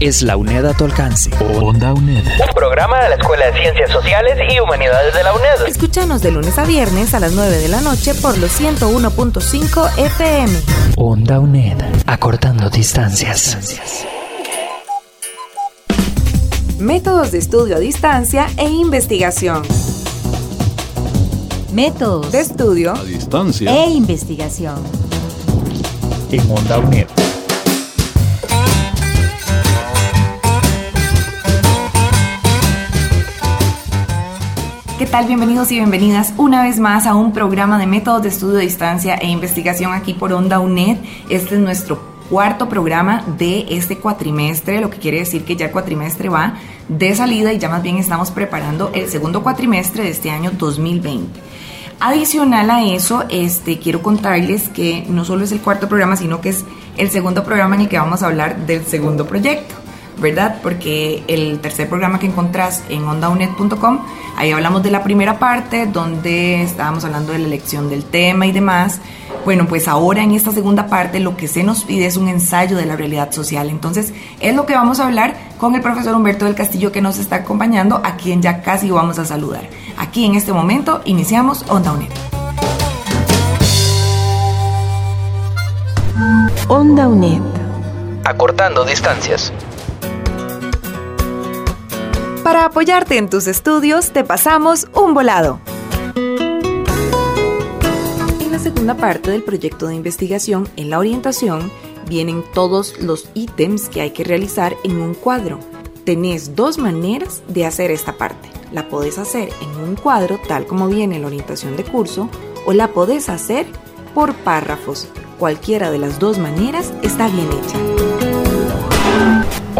es la UNED a tu alcance. Onda UNED. Un programa de la Escuela de Ciencias Sociales y Humanidades de la UNED. Escúchanos de lunes a viernes a las 9 de la noche por los 101.5 FM. Onda UNED. Acortando distancias. Métodos de estudio a distancia e investigación. Métodos de estudio a distancia e investigación. En Onda UNED. ¿Qué tal? Bienvenidos y bienvenidas una vez más a un programa de métodos de estudio a distancia e investigación aquí por Onda UNED. Este es nuestro cuarto programa de este cuatrimestre, lo que quiere decir que ya el cuatrimestre va de salida y ya más bien estamos preparando el segundo cuatrimestre de este año 2020. Adicional a eso, este, quiero contarles que no solo es el cuarto programa, sino que es el segundo programa en el que vamos a hablar del segundo proyecto. ¿Verdad? Porque el tercer programa que encontrás en ondaunet.com, ahí hablamos de la primera parte, donde estábamos hablando de la elección del tema y demás. Bueno, pues ahora en esta segunda parte lo que se nos pide es un ensayo de la realidad social. Entonces, es lo que vamos a hablar con el profesor Humberto del Castillo que nos está acompañando, a quien ya casi vamos a saludar. Aquí en este momento iniciamos Onda UNED. Onda UNED. Acortando distancias. Para apoyarte en tus estudios, te pasamos un volado. En la segunda parte del proyecto de investigación, en la orientación, vienen todos los ítems que hay que realizar en un cuadro. Tenés dos maneras de hacer esta parte. La podés hacer en un cuadro, tal como viene en la orientación de curso, o la podés hacer por párrafos. Cualquiera de las dos maneras está bien hecha.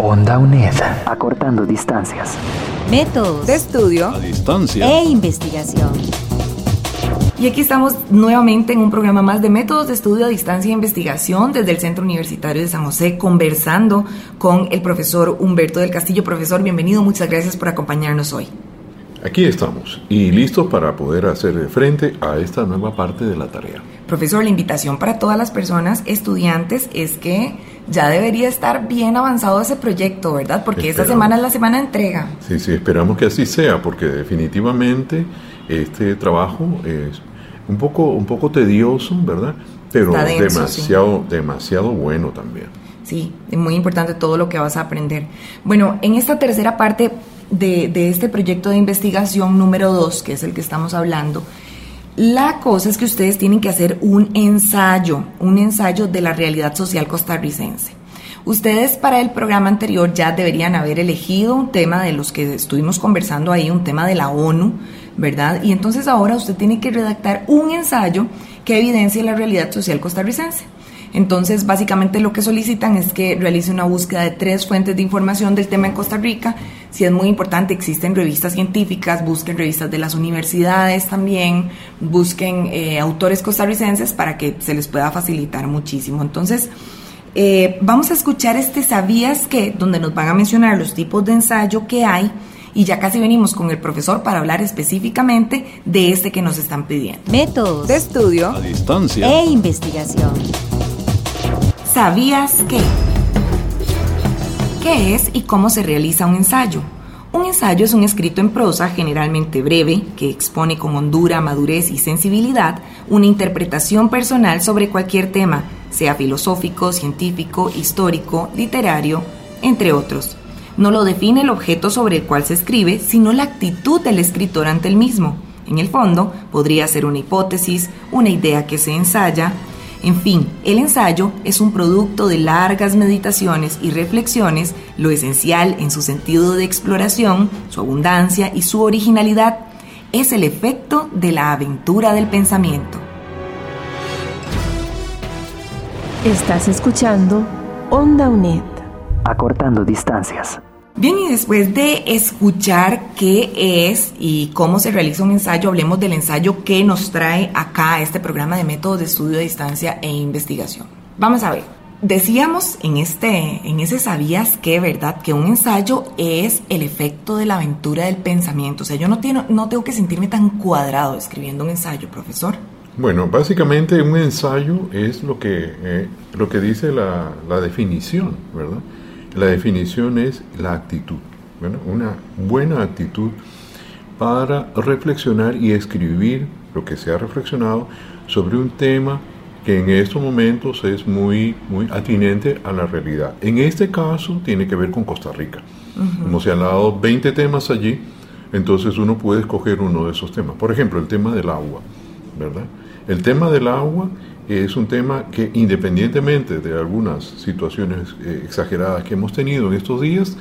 Onda UNED. Acortando distancias. Métodos de estudio a distancia e investigación. Y aquí estamos nuevamente en un programa más de métodos de estudio a distancia e investigación desde el Centro Universitario de San José, conversando con el profesor Humberto del Castillo. Profesor, bienvenido, muchas gracias por acompañarnos hoy. Aquí estamos y listos para poder hacer frente a esta nueva parte de la tarea. Profesor, la invitación para todas las personas estudiantes es que ya debería estar bien avanzado ese proyecto, ¿verdad? Porque esta semana es la semana de entrega. Sí, sí, esperamos que así sea, porque definitivamente este trabajo es un poco, un poco tedioso, ¿verdad? Pero demasiado, demasiado bueno también. Sí, es muy importante todo lo que vas a aprender. Bueno, en esta tercera parte de, de este proyecto de investigación número 2, que es el que estamos hablando, la cosa es que ustedes tienen que hacer un ensayo, un ensayo de la realidad social costarricense. Ustedes para el programa anterior ya deberían haber elegido un tema de los que estuvimos conversando ahí, un tema de la ONU, ¿verdad? Y entonces ahora usted tiene que redactar un ensayo que evidencie la realidad social costarricense. Entonces, básicamente lo que solicitan es que realice una búsqueda de tres fuentes de información del tema en Costa Rica. Si es muy importante, existen revistas científicas, busquen revistas de las universidades también, busquen eh, autores costarricenses para que se les pueda facilitar muchísimo. Entonces, eh, vamos a escuchar este ¿Sabías que? donde nos van a mencionar los tipos de ensayo que hay y ya casi venimos con el profesor para hablar específicamente de este que nos están pidiendo. Métodos de estudio a distancia e investigación. ¿Sabías qué? ¿Qué es y cómo se realiza un ensayo? Un ensayo es un escrito en prosa generalmente breve que expone con hondura, madurez y sensibilidad una interpretación personal sobre cualquier tema, sea filosófico, científico, histórico, literario, entre otros. No lo define el objeto sobre el cual se escribe, sino la actitud del escritor ante el mismo. En el fondo, podría ser una hipótesis, una idea que se ensaya, en fin, el ensayo es un producto de largas meditaciones y reflexiones, lo esencial en su sentido de exploración, su abundancia y su originalidad es el efecto de la aventura del pensamiento. Estás escuchando Onda UNED. Acortando distancias. Bien, y después de escuchar qué es y cómo se realiza un ensayo, hablemos del ensayo que nos trae acá este programa de métodos de estudio a distancia e investigación. Vamos a ver. Decíamos en este en ese sabías que, ¿verdad? Que un ensayo es el efecto de la aventura del pensamiento. O sea, yo no tengo, no tengo que sentirme tan cuadrado escribiendo un ensayo, profesor. Bueno, básicamente un ensayo es lo que, eh, lo que dice la, la definición, ¿verdad? La definición es la actitud, una buena actitud para reflexionar y escribir lo que se ha reflexionado sobre un tema que en estos momentos es muy, muy atinente a la realidad. En este caso tiene que ver con Costa Rica. Como se han dado 20 temas allí, entonces uno puede escoger uno de esos temas. Por ejemplo, el tema del agua, ¿verdad? El tema del agua es un tema que independientemente de algunas situaciones eh, exageradas que hemos tenido en estos días,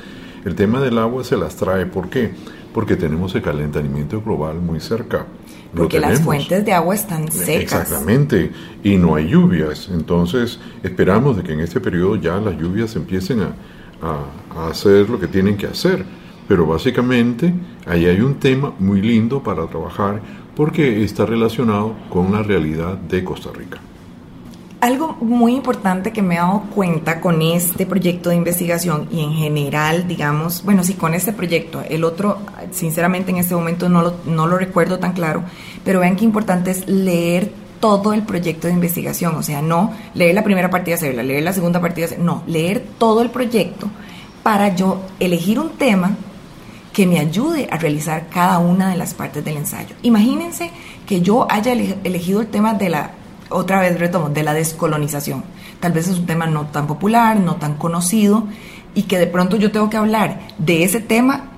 el tema del agua se las trae. ¿Por qué? Porque tenemos el calentamiento global muy cerca. Porque las fuentes de agua están secas. Exactamente, y no hay lluvias. Entonces esperamos de que en este periodo ya las lluvias empiecen a, a hacer lo que tienen que hacer. Pero básicamente ahí hay un tema muy lindo para trabajar porque está relacionado con la realidad de Costa Rica. Algo muy importante que me he dado cuenta con este proyecto de investigación y en general, digamos, bueno, sí, con este proyecto, el otro, sinceramente en este momento no lo, no lo recuerdo tan claro, pero vean qué importante es leer todo el proyecto de investigación, o sea, no leer la primera partida, hacerla, leer la segunda partida, no, leer todo el proyecto para yo elegir un tema que me ayude a realizar cada una de las partes del ensayo. Imagínense que yo haya elegido el tema de la otra vez retomo, de la descolonización. Tal vez es un tema no tan popular, no tan conocido, y que de pronto yo tengo que hablar de ese tema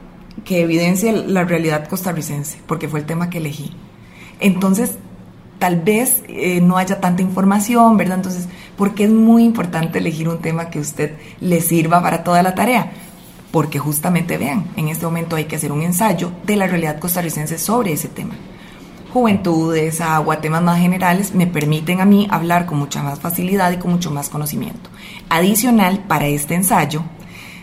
que evidencia la realidad costarricense, porque fue el tema que elegí. Entonces, tal vez eh, no haya tanta información, ¿verdad? Entonces, ¿por qué es muy importante elegir un tema que a usted le sirva para toda la tarea? Porque justamente vean, en este momento hay que hacer un ensayo de la realidad costarricense sobre ese tema juventudes, agua, temas más generales, me permiten a mí hablar con mucha más facilidad y con mucho más conocimiento. Adicional, para este ensayo,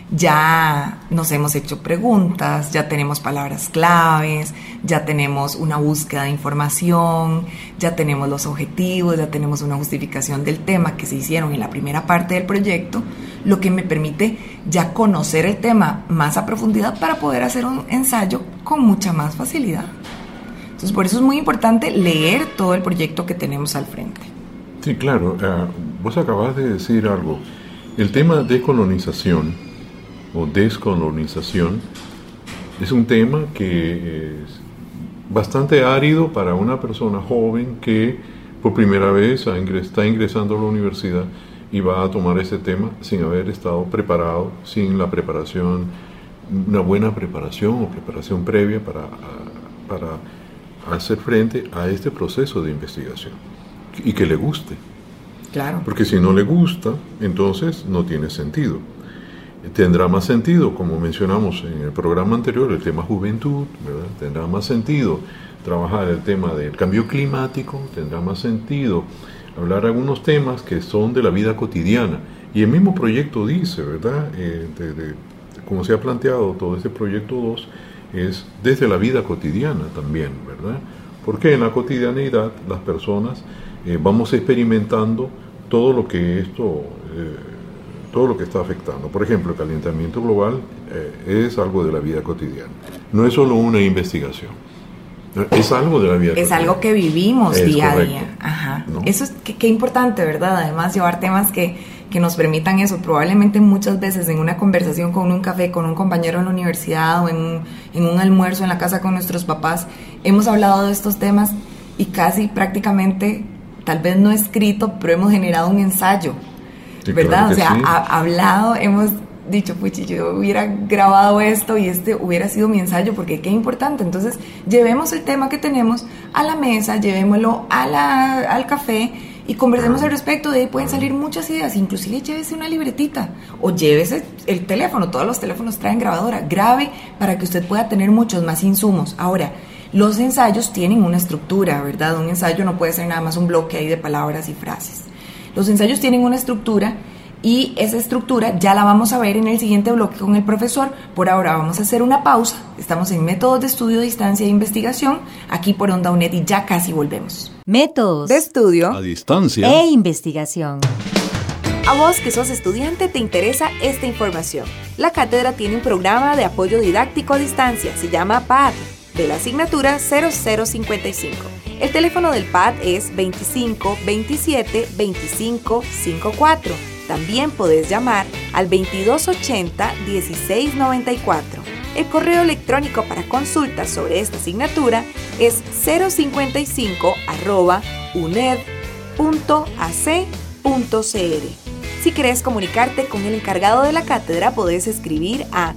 ya nos hemos hecho preguntas, ya tenemos palabras claves, ya tenemos una búsqueda de información, ya tenemos los objetivos, ya tenemos una justificación del tema que se hicieron en la primera parte del proyecto, lo que me permite ya conocer el tema más a profundidad para poder hacer un ensayo con mucha más facilidad. Entonces, por eso es muy importante leer todo el proyecto que tenemos al frente. Sí, claro. Ah, vos acabas de decir algo. El tema de colonización o descolonización es un tema que es bastante árido para una persona joven que por primera vez está ingresando a la universidad y va a tomar ese tema sin haber estado preparado, sin la preparación, una buena preparación o preparación previa para, para hacer frente a este proceso de investigación y que le guste. Claro. Porque si no le gusta, entonces no tiene sentido. Tendrá más sentido, como mencionamos en el programa anterior, el tema juventud, ¿verdad? Tendrá más sentido trabajar el tema del cambio climático, tendrá más sentido hablar algunos temas que son de la vida cotidiana. Y el mismo proyecto dice, ¿verdad? Eh, como se ha planteado todo este proyecto 2, es desde la vida cotidiana también, ¿verdad? Porque en la cotidianidad las personas eh, vamos experimentando todo lo que esto, eh, todo lo que está afectando. Por ejemplo, el calentamiento global eh, es algo de la vida cotidiana. No es solo una investigación. Es algo de la vida. Es algo que vivimos día a día. Ajá. Eso es qué importante, ¿verdad? Además, llevar temas que, que nos permitan eso. Probablemente muchas veces en una conversación con un café, con un compañero en la universidad o en un, en un almuerzo en la casa con nuestros papás, hemos hablado de estos temas y casi prácticamente, tal vez no escrito, pero hemos generado un ensayo, ¿verdad? o sea, ha, hablado, hemos dicho, puchi, yo hubiera grabado esto y este hubiera sido mi ensayo, porque qué importante. Entonces, llevemos el tema que tenemos a la mesa, llevémoslo a la, al café y conversemos al respecto. De ahí pueden salir muchas ideas, inclusive llévese una libretita o llévese el teléfono. Todos los teléfonos traen grabadora. Grabe para que usted pueda tener muchos más insumos. Ahora, los ensayos tienen una estructura, ¿verdad? Un ensayo no puede ser nada más un bloque ahí de palabras y frases. Los ensayos tienen una estructura Y esa estructura ya la vamos a ver en el siguiente bloque con el profesor. Por ahora vamos a hacer una pausa. Estamos en métodos de estudio, distancia e investigación, aquí por Onda UNED y ya casi volvemos. Métodos De estudio. A distancia. e investigación. A vos que sos estudiante te interesa esta información. La cátedra tiene un programa de apoyo didáctico a distancia, se llama PAD, de la asignatura 0055. El teléfono del PAD es 25 27 25 54. También podés llamar al 2280 1694. El correo electrónico para consultas sobre esta asignatura es 055 arroba uned.ac.cr. Si querés comunicarte con el encargado de la cátedra, podés escribir a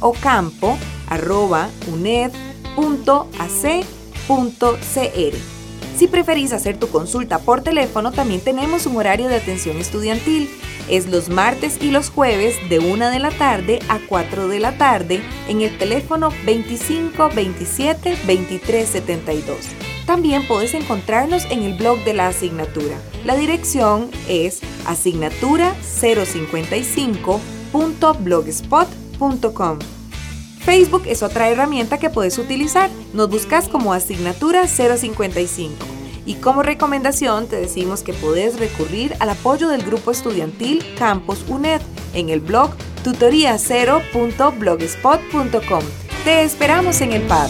cocampo.uned.ac.cr. Si preferís hacer tu consulta por teléfono, también tenemos un horario de atención estudiantil. Es los martes y los jueves de 1 de la tarde a 4 de la tarde en el teléfono 25 27 23 72. También puedes encontrarnos en el blog de la asignatura. La dirección es asignatura055.blogspot.com. Facebook es otra herramienta que puedes utilizar. Nos buscas como asignatura 055. Y como recomendación te decimos que puedes recurrir al apoyo del grupo estudiantil Campus UNED en el blog tutoria0.blogspot.com. Te esperamos en el pad.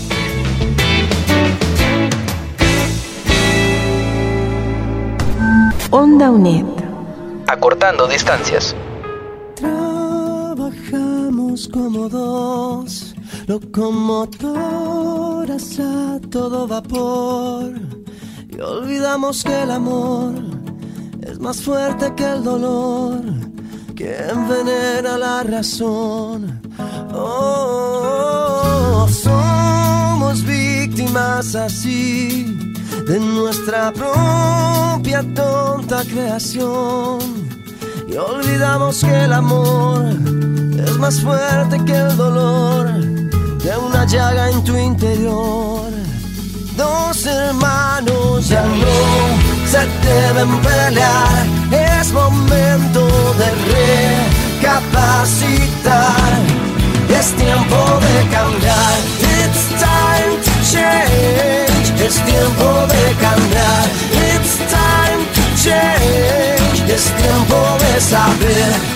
Onda UNED. Acortando distancias. Trabajamos como dos locomotoras a todo vapor y olvidamos que el amor es más fuerte que el dolor que envenena la razón. Oh, somos víctimas así de nuestra propia tonta creación y olvidamos que el amor más fuerte que el dolor de una llaga en tu interior. Dos hermanos ya no se deben pelear, es momento de recapacitar, es tiempo de cambiar. It's time to change, es tiempo de cambiar. It's time to change, es tiempo de saber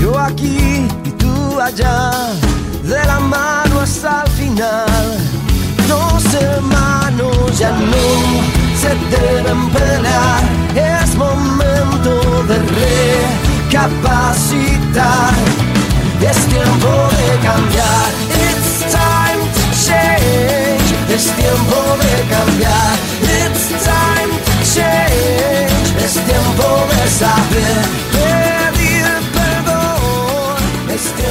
Yo aquí y tú allá, de la mano hasta el final. Dos hermanos ya no se deben pelear, es momento de recapacitar. Es tiempo de cambiar, it's time to change. Es tiempo de cambiar, it's time to change. Es tiempo de saber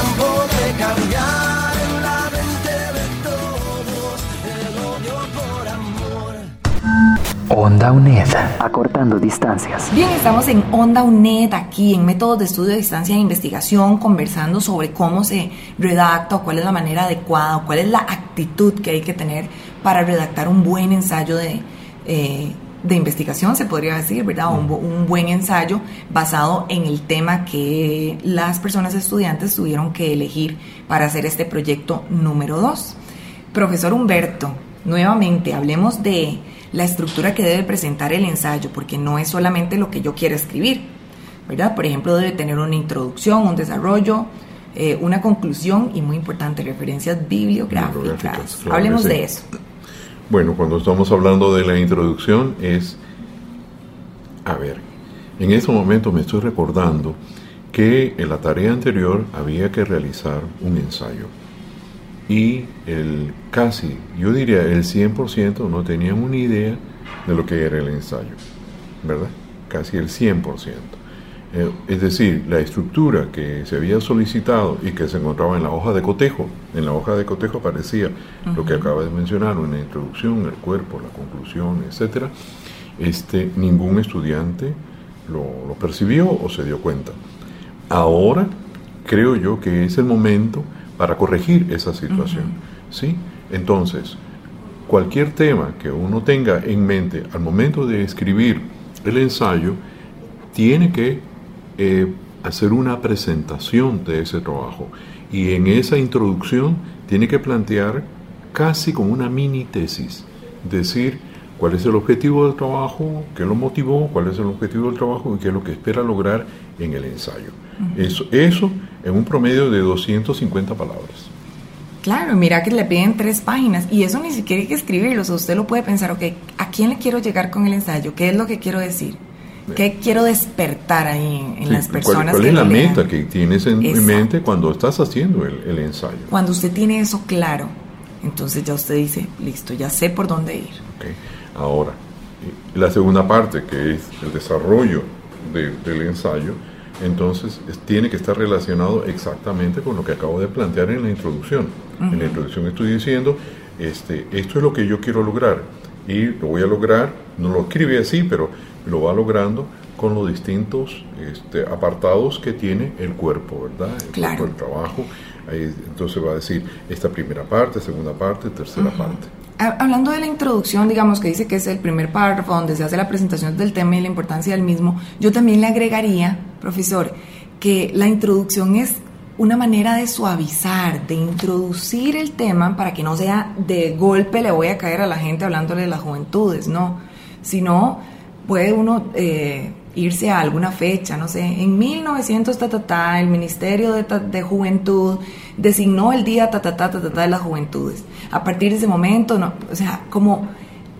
tiempo de cambiar en la mente de todos el odio por amor. Onda UNED. Acortando distancias. Bien, estamos en Onda UNED aquí en métodos de estudio de distancia de investigación conversando sobre cómo se redacta o cuál es la manera adecuada o cuál es la actitud que hay que tener para redactar un buen ensayo de, eh, de investigación, se podría decir, ¿verdad? Un, un buen ensayo basado en el tema que las personas estudiantes tuvieron que elegir para hacer este proyecto número 2. Profesor Humberto, nuevamente hablemos de la estructura que debe presentar el ensayo, porque no es solamente lo que yo quiero escribir. ¿verdad? Por ejemplo, debe tener una introducción, un desarrollo, eh, una conclusión y muy importante, referencias bibliográficas. Claro Hablemos sí. de eso. Bueno, cuando estamos hablando de la introducción es, a ver, en este momento me estoy recordando que en la tarea anterior había que realizar un ensayo y el casi, yo diría el 100% no tenían una idea de lo que era el ensayo, ¿verdad? Casi el 100%. Eh, es decir, la estructura que se había solicitado y que se encontraba en la hoja de cotejo, en la hoja de cotejo aparecía lo que acaba de mencionar, una introducción, el cuerpo, la conclusión, etcétera. Este, ningún estudiante lo, lo percibió o se dio cuenta. Ahora creo yo que es el momento para corregir esa situación. ¿sí? Entonces, cualquier tema que uno tenga en mente al momento de escribir el ensayo, tiene que eh, hacer una presentación de ese trabajo. Y en esa introducción tiene que plantear casi como una mini tesis, decir cuál es el objetivo del trabajo, qué lo motivó, cuál es el objetivo del trabajo y qué es lo que espera lograr en el ensayo. Eso, eso en un promedio de 250 palabras. Claro, mira que le piden tres páginas y eso ni siquiera hay que escribirlo. O sea, usted lo puede pensar, ok, ¿a quién le quiero llegar con el ensayo? ¿Qué es lo que quiero decir? ¿Qué quiero despertar ahí en, Sí, las ¿cuál- personas ¿Cuál, que es la lean? meta que tienes en, Exacto. mente cuando estás haciendo el, el ensayo? Cuando usted tiene eso claro, entonces ya usted dice, listo, ya sé por dónde ir. Ok. Ahora, eh, la segunda parte, que es el desarrollo de- del ensayo, entonces es- tiene que estar relacionado exactamente con lo que acabo de plantear en la introducción. En la introducción estoy diciendo, este, esto es lo que yo quiero lograr y lo voy a lograr, no lo escribe así, pero lo va logrando con los distintos este, apartados que tiene el cuerpo, ¿verdad? El Claro. cuerpo, el trabajo. Ahí, entonces va a decir esta primera parte, segunda parte, tercera parte. Ha- Hablando de la introducción, digamos que dice que es el primer párrafo donde se hace la presentación del tema y la importancia del mismo, yo también le agregaría, profesor, que la introducción es una manera de suavizar, de introducir el tema para que no sea de golpe le voy a caer a la gente hablándole de las juventudes, no, sino puede uno eh, irse a alguna fecha, no sé, en 1900 ta, ta, ta, el Ministerio de, ta- de Juventud designó el día ta, ta, ta, ta, ta, de las juventudes. A partir de ese momento, no, o sea, como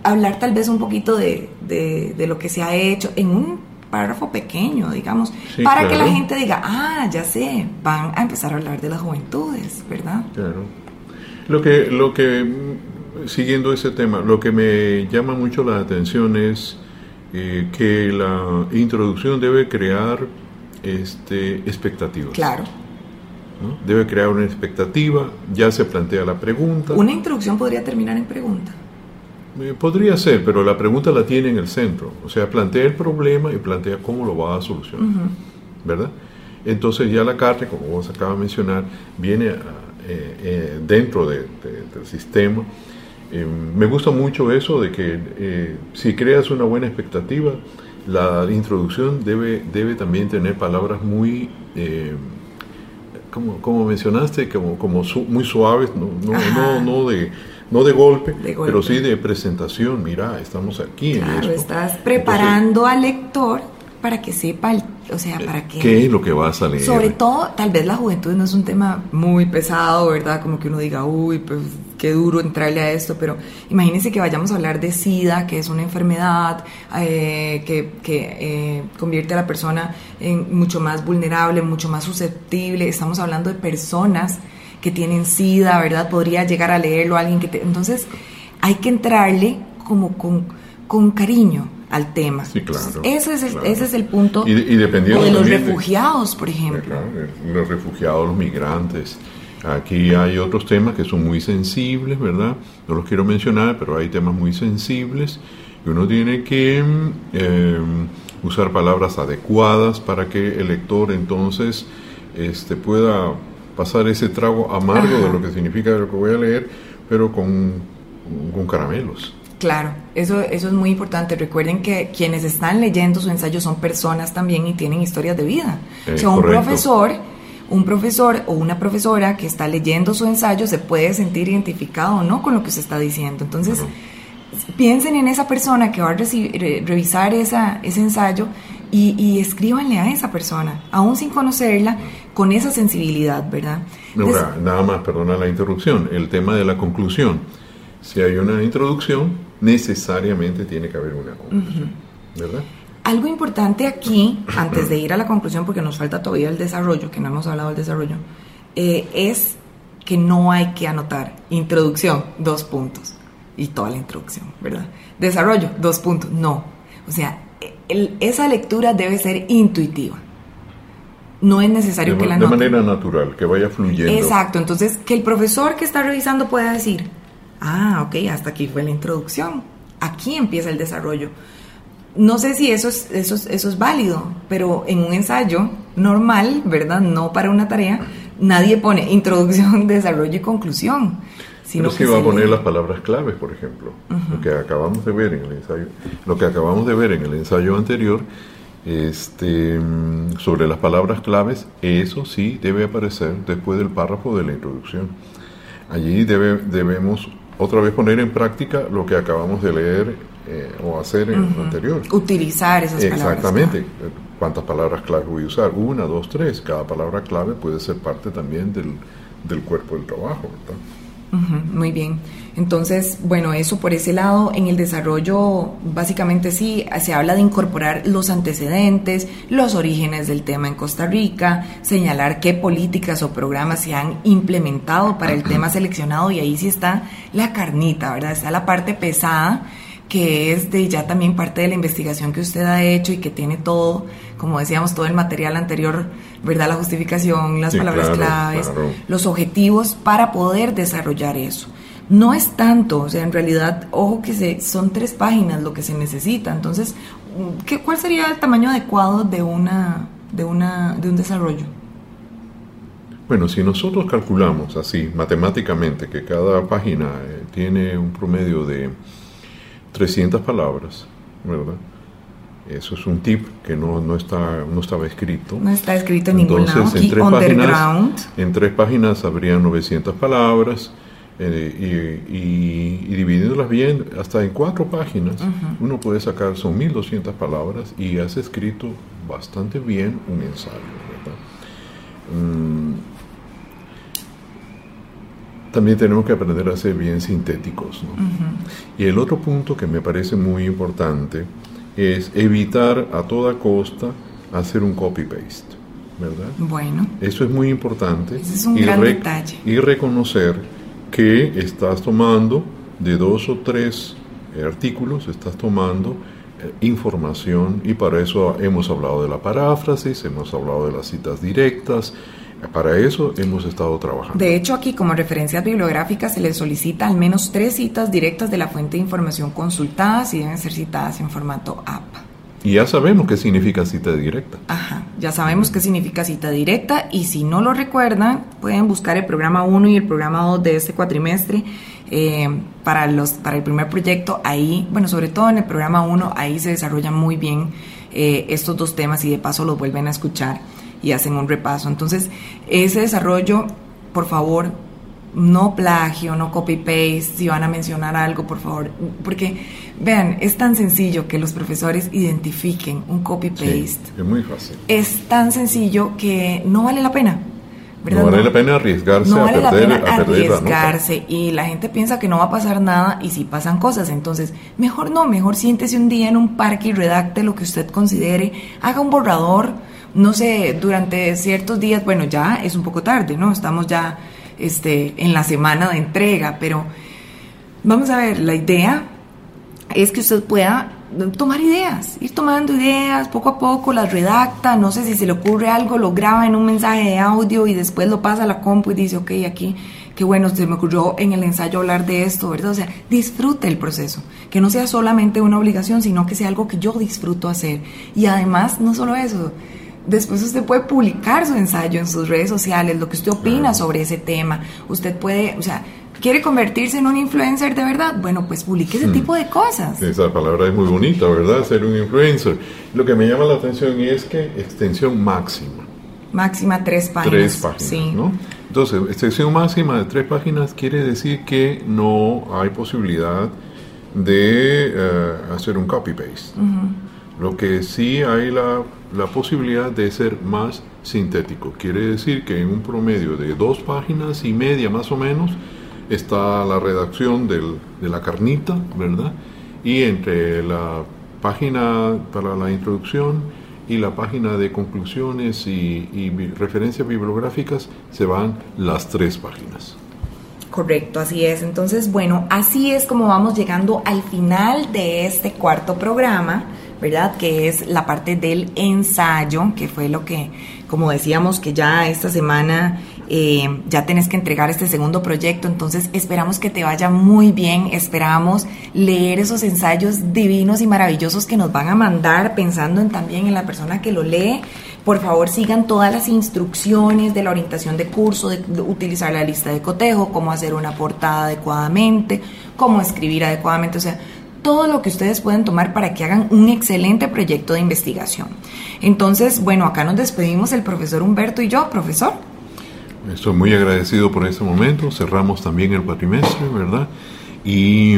hablar tal vez un poquito de, de- de lo que se ha hecho en un párrafo pequeño, digamos, Sí, para que la gente diga, ah, ya sé, van a empezar a hablar de las juventudes, ¿verdad? Claro. Lo que, lo que, siguiendo ese tema, lo que me llama mucho la atención es eh, que la introducción debe crear este, expectativas. Claro. ¿no? Debe crear una expectativa, ya se plantea la pregunta. Una introducción podría terminar en pregunta. Eh, Podría ser, pero la pregunta la tiene en el centro. O sea, plantea el problema y plantea cómo lo va a solucionar. ¿Verdad? Entonces ya la carta, como vos acabas de mencionar, viene a- eh, eh, dentro de- de- del sistema. Eh, me gusta mucho eso de que eh, si creas una buena expectativa, la introducción debe, debe también tener palabras muy, eh, como, como mencionaste, como, como su- muy suaves, no, no, no, no de, no de golpe, De golpe. pero sí de presentación. Mira, estamos aquí en Claro, esto. estás preparando al lector para que sepa, el- o sea, para que... ¿Qué es lo que vas a leer? Sobre todo, tal vez la juventud no es un tema muy pesado, ¿verdad? Como que uno diga, uy, pues qué duro entrarle a esto, pero imagínense que vayamos a hablar de SIDA, que es una enfermedad eh, que, que, eh, convierte a la persona en mucho más vulnerable, mucho más susceptible. Estamos hablando de personas que tienen SIDA, ¿verdad? Podría llegar a leerlo alguien que... te- Entonces, hay que entrarle como con, con cariño al tema. Sí, claro, Ese es el, claro. ese es el punto. Y, y dependiendo o de los refugiados, por ejemplo. Claro, los refugiados, los migrantes. Aquí hay otros temas que son muy sensibles, ¿verdad? No los quiero mencionar, pero hay temas muy sensibles y uno tiene que mm, eh, usar palabras adecuadas para que el lector entonces este, pueda pasar ese trago amargo Ajá. de lo que significa lo que voy a leer, pero con, con caramelos. Claro, eso, eso es muy importante. Recuerden que quienes están leyendo su ensayo son personas también y tienen historias de vida. Eh, o sea, un correcto. profesor, un profesor o una profesora que está leyendo su ensayo se puede sentir identificado o no con lo que se está diciendo. Entonces, piensen en esa persona que va a reci- re- revisar esa, ese ensayo y, y escríbanle a esa persona, aún sin conocerla, con esa sensibilidad, ¿verdad? Ahora, nada más, perdona la interrupción, el tema de la conclusión. Si hay una introducción, necesariamente tiene que haber una conclusión, ¿verdad? Algo importante aquí, antes de ir a la conclusión, porque nos falta todavía el desarrollo, que no hemos hablado del desarrollo, eh, es que no hay que anotar introducción, dos puntos, y toda la introducción, ¿verdad? Desarrollo, dos puntos, no. O sea, el- esa lectura debe ser intuitiva. No es necesario De, que la de anoten. manera natural, que vaya fluyendo. Exacto, entonces que el profesor que está revisando pueda decir, ah, ok, hasta aquí fue la introducción, aquí empieza el desarrollo. No sé si eso es, eso es, eso es válido, pero en un ensayo normal, ¿verdad? No para una tarea, nadie pone introducción, desarrollo y conclusión. Sino Pero que va a se poner las palabras claves, por ejemplo. Lo que acabamos de ver en el ensayo, lo que acabamos de ver en el ensayo anterior, este, sobre las palabras claves, eso sí debe aparecer después del párrafo de la introducción. Allí debe, debemos otra vez poner en práctica lo que acabamos de leer eh, o hacer en lo anterior. Utilizar esas palabras. Exactamente. ¿Cuántas palabras clave voy a usar? Una, dos, tres. Cada palabra clave puede ser parte también del, del cuerpo del trabajo, ¿verdad? Ujú, muy bien. Entonces, bueno, eso por ese lado, en el desarrollo, básicamente sí, se habla de incorporar los antecedentes, los orígenes del tema en Costa Rica, señalar qué políticas o programas se han implementado para el tema seleccionado y ahí sí está la carnita, ¿verdad? Está la parte pesada que es de ya también parte de la investigación que usted ha hecho y que tiene todo, como decíamos, todo el material anterior, ¿verdad? La justificación, las Sí, palabras claro, claves, claro. los objetivos para poder desarrollar eso. No es tanto, o sea, en realidad, ojo que se, son tres páginas lo que se necesita. Entonces, ¿qué, ¿cuál sería el tamaño adecuado de una, de una, de un desarrollo? Bueno, si nosotros calculamos así matemáticamente que cada página eh, tiene un promedio de 300 palabras, ¿verdad? Eso es un tip que no, no, está, no estaba escrito. No está escrito en ningún lado. Entonces, en tres, páginas, en tres páginas habrían 900 palabras eh, y, y- y dividiéndolas bien, hasta en cuatro páginas, uno puede sacar, son 1200 palabras y has escrito bastante bien un ensayo, ¿verdad? Mm, también tenemos que aprender a ser bien sintéticos. ¿no? Y el otro punto que me parece muy importante es evitar a toda costa hacer un copy-paste, ¿verdad? Bueno, Eso es muy importante. Ese es un y gran detalle. Y reconocer que estás tomando de dos o tres eh, artículos, estás tomando eh, información y para eso hemos hablado de la paráfrasis, hemos hablado de las citas directas, para eso hemos estado trabajando. de hecho aquí como referencias bibliográficas se les solicita al menos tres citas directas de la fuente de información consultadas y deben ser citadas en formato APA. Y ya sabemos qué significa cita directa. Ajá, ya sabemos qué significa cita directa y si no lo recuerdan, pueden buscar el programa 1 y el programa 2 de este cuatrimestre eh, para, los, para el primer proyecto. Ahí, bueno, sobre todo en el programa 1, ahí se desarrollan muy bien eh, estos dos temas y de paso los vuelven a escuchar y hacen un repaso. Entonces, ese desarrollo, por favor, no plagio, no copy-paste, si van a mencionar algo, por favor, porque vean, es tan sencillo que los profesores identifiquen un copy-paste. Sí, es muy fácil. Es tan sencillo que no vale la pena. ¿verdad? No vale la pena arriesgarse no a vale perder, la a pena perder la nota. arriesgarse y la gente piensa que no va a pasar nada y si pasan cosas, entonces mejor no, mejor siéntese un día en un parque y redacte lo que usted considere, haga un borrador, no sé, durante ciertos días, bueno, ya es un poco tarde, ¿no? Estamos ya este, en la semana de entrega, pero vamos a ver, la idea es que usted pueda tomar ideas, ir tomando ideas poco a poco, las redacta, no sé si se le ocurre algo, lo graba en un mensaje de audio y después lo pasa a la compu y dice, ok, aquí, qué bueno, se me ocurrió en el ensayo hablar de esto, ¿verdad? O sea, disfrute el proceso, que no sea solamente una obligación, sino que sea algo que yo disfruto hacer. Y además, no solo eso, Después usted puede publicar su ensayo en sus redes sociales, lo que usted opina sobre ese tema. Usted puede, o sea, ¿quiere convertirse en un influencer de verdad? Bueno, pues publique ese tipo de cosas. Esa palabra es muy bonita, ¿verdad? Ser un influencer. Lo que me llama la atención es que extensión máxima. Máxima tres páginas. Tres páginas, sí. ¿no? Entonces, extensión máxima de tres páginas quiere decir que no hay posibilidad de eh, hacer un copy-paste. Lo que sí hay la, la posibilidad de ser más sintético. Quiere decir que en un promedio de dos páginas y media más o menos está la redacción del, de la carnita, ¿verdad? Y entre la página para la introducción y la página de conclusiones y, y referencias bibliográficas se van las tres páginas. Correcto, así es. Entonces, bueno, así es como vamos llegando al final de este cuarto programa, ¿verdad? Que es la parte del ensayo, que fue lo que, como decíamos, que ya esta semana eh, ya tenés que entregar este segundo proyecto. Entonces, esperamos que te vaya muy bien. Esperamos leer esos ensayos divinos y maravillosos que nos van a mandar, pensando en, también en la persona que lo lee. Por favor, sigan todas las instrucciones de la orientación de curso, de, de utilizar la lista de cotejo, cómo hacer una portada adecuadamente, cómo escribir adecuadamente, o sea, todo lo que ustedes pueden tomar para que hagan un excelente proyecto de investigación. Entonces, bueno, acá nos despedimos el profesor Humberto y yo, profesor. Estoy muy agradecido por este momento. Cerramos también el cuatrimestre, ¿verdad? Y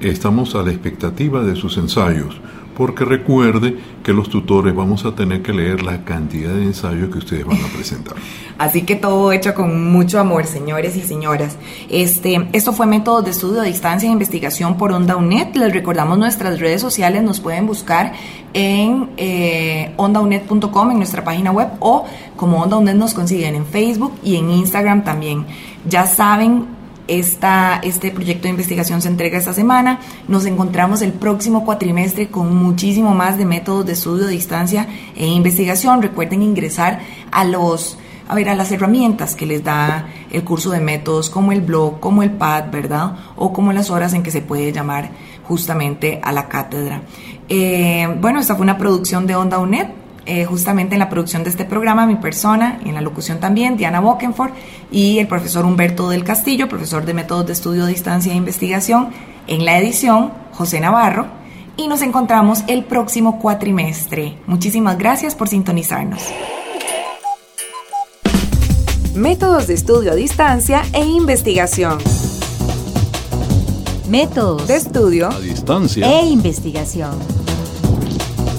estamos a la expectativa de sus ensayos, porque recuerde que los tutores vamos a tener que leer la cantidad de ensayos que ustedes van a presentar. Así que todo hecho con mucho amor, señores y señoras. Este, esto fue Métodos de Estudio a Distancia e Investigación por Onda UNED. Les recordamos nuestras redes sociales, nos pueden buscar en eh, ondaunet.com, en nuestra página web, o como Onda UNED nos consiguen en Facebook y en Instagram también. Ya saben, este proyecto de investigación se entrega esta semana. Nos encontramos el próximo cuatrimestre con muchísimo más de métodos de estudio distancia e investigación. Recuerden ingresar a los a ver, a las herramientas que les da el curso de métodos, como el blog, como el pad, ¿verdad? O como las horas en que se puede llamar justamente a la cátedra. Eh, bueno, esta fue una producción de Onda UNED. Eh, justamente en la producción de este programa, mi persona, y en la locución también, Diana Bokenford, y el profesor Humberto del Castillo, profesor de métodos de estudio a distancia e investigación, en la edición, José Navarro, y nos encontramos el próximo cuatrimestre. Muchísimas gracias por sintonizarnos. Métodos de estudio a distancia e investigación. Métodos De estudio A distancia. e investigación.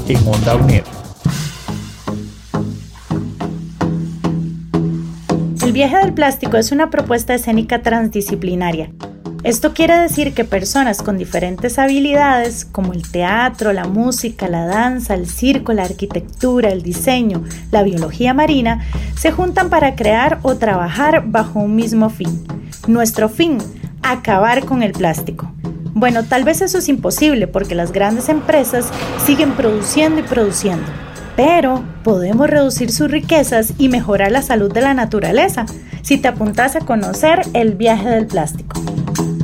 En Onda UNED. El viaje del plástico es una propuesta escénica transdisciplinaria. Esto quiere decir que personas con diferentes habilidades, como el teatro, la música, la danza, el circo, la arquitectura, el diseño, la biología marina, se juntan para crear o trabajar bajo un mismo fin. Nuestro fin, acabar con el plástico. Bueno, tal vez eso es imposible porque las grandes empresas siguen produciendo y produciendo, pero podemos reducir sus riquezas y mejorar la salud de la naturaleza si te apuntas a conocer el viaje del plástico.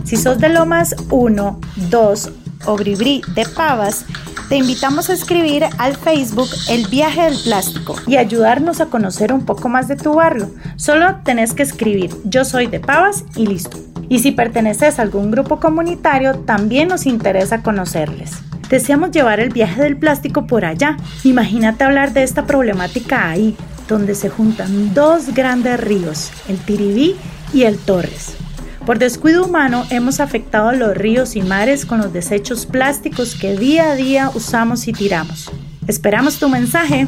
Si sos de Lomas 1, 2 o Bribri de Pavas, te invitamos a escribir al Facebook El Viaje del Plástico y ayudarnos a conocer un poco más de tu barrio. Solo tenés que escribir Yo soy de Pavas y listo. Y si perteneces a algún grupo comunitario, también nos interesa conocerles. Deseamos llevar el viaje del plástico por allá. Imagínate hablar de esta problemática ahí, donde se juntan dos grandes ríos, el Tiribí y el Torres. Por descuido humano hemos afectado a los ríos y mares con los desechos plásticos que día a día usamos y tiramos. Esperamos tu mensaje.